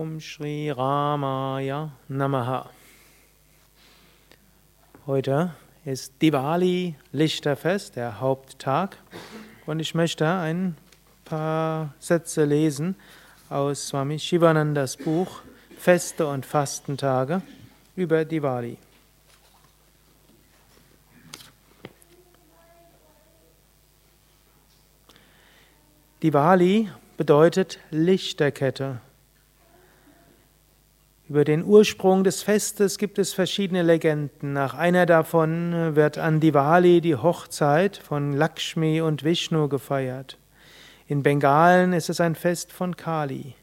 Om Shri Ramaya Namaha. Heute ist Diwali, Lichterfest, der Haupttag. Und ich möchte ein paar Sätze lesen aus Swami Shivanandas Buch Feste und Fastentage über Diwali. Diwali bedeutet Lichterkette. Über den Ursprung des Festes gibt es verschiedene Legenden. Nach einer davon wird an Diwali die Hochzeit von Lakshmi und Vishnu gefeiert. In Bengalen ist es ein Fest von Kali.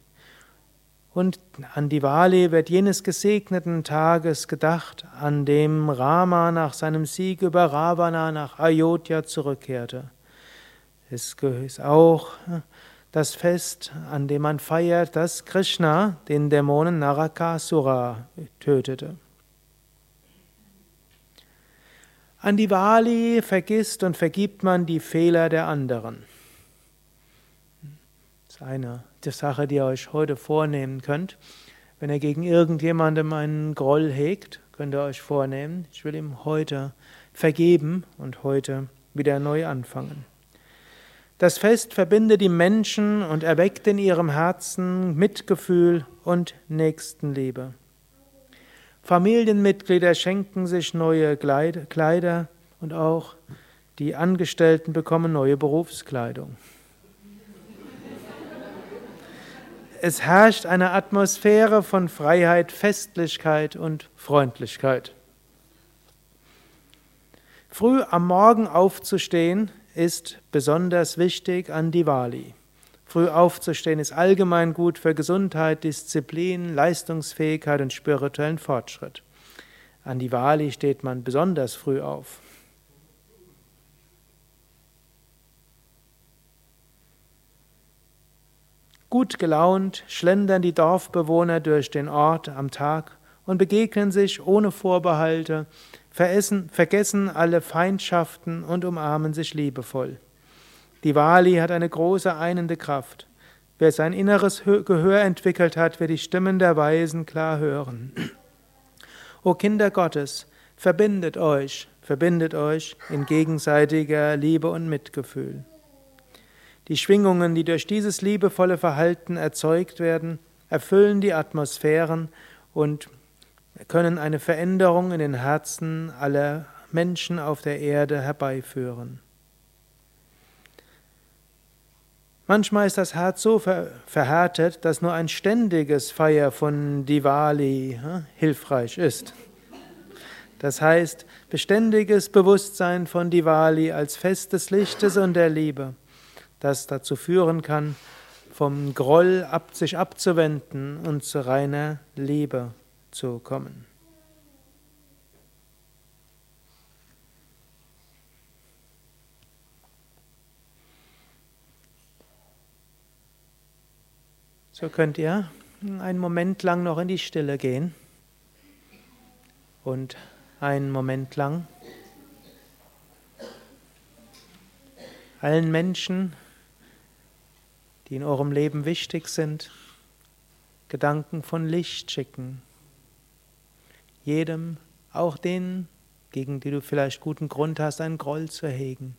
Und an Diwali wird jenes gesegneten Tages gedacht, an dem Rama nach seinem Sieg über Ravana nach Ayodhya zurückkehrte. Es ist auch das Fest, an dem man feiert, dass Krishna den Dämonen Narakasura tötete. An Diwali vergisst und vergibt man die Fehler der anderen. Das ist eine Sache, die ihr euch heute vornehmen könnt. Wenn ihr gegen irgendjemandem einen Groll hegt, könnt ihr euch vornehmen, ich will ihm heute vergeben und heute wieder neu anfangen. Das Fest verbindet die Menschen und erweckt in ihrem Herzen Mitgefühl und Nächstenliebe. Familienmitglieder schenken sich neue Kleider und auch die Angestellten bekommen neue Berufskleidung. Es herrscht eine Atmosphäre von Freiheit, Festlichkeit und Freundlichkeit. Früh am Morgen aufzustehen ist besonders wichtig an Diwali. Früh aufzustehen ist allgemein gut für Gesundheit, Disziplin, Leistungsfähigkeit und spirituellen Fortschritt. An Diwali steht man besonders früh auf. Gut gelaunt schlendern die Dorfbewohner durch den Ort am Tag und begegnen sich ohne Vorbehalte, veressen, vergessen alle Feindschaften und umarmen sich liebevoll. Diwali hat eine große einende Kraft. Wer sein inneres Gehör entwickelt hat, wird die Stimmen der Weisen klar hören. O Kinder Gottes, verbindet euch, verbindet euch in gegenseitiger Liebe und Mitgefühl. Die Schwingungen, die durch dieses liebevolle Verhalten erzeugt werden, erfüllen die Atmosphären und können eine Veränderung in den Herzen aller Menschen auf der Erde herbeiführen. Manchmal ist das Herz so verhärtet, dass nur ein ständiges Feier von Diwali hilfreich ist. Das heißt, beständiges Bewusstsein von Diwali als Fest des Lichtes und der Liebe, das dazu führen kann, vom Groll ab, sich abzuwenden und zu reiner Liebe zu kommen. So könnt ihr einen Moment lang noch in die Stille gehen und einen Moment lang allen Menschen, die in eurem Leben wichtig sind, Gedanken von Licht schicken jedem, auch denen, gegen die du vielleicht guten Grund hast, einen Groll zu hegen.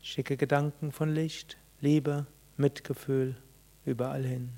Schicke Gedanken von Licht, Liebe, Mitgefühl überall hin.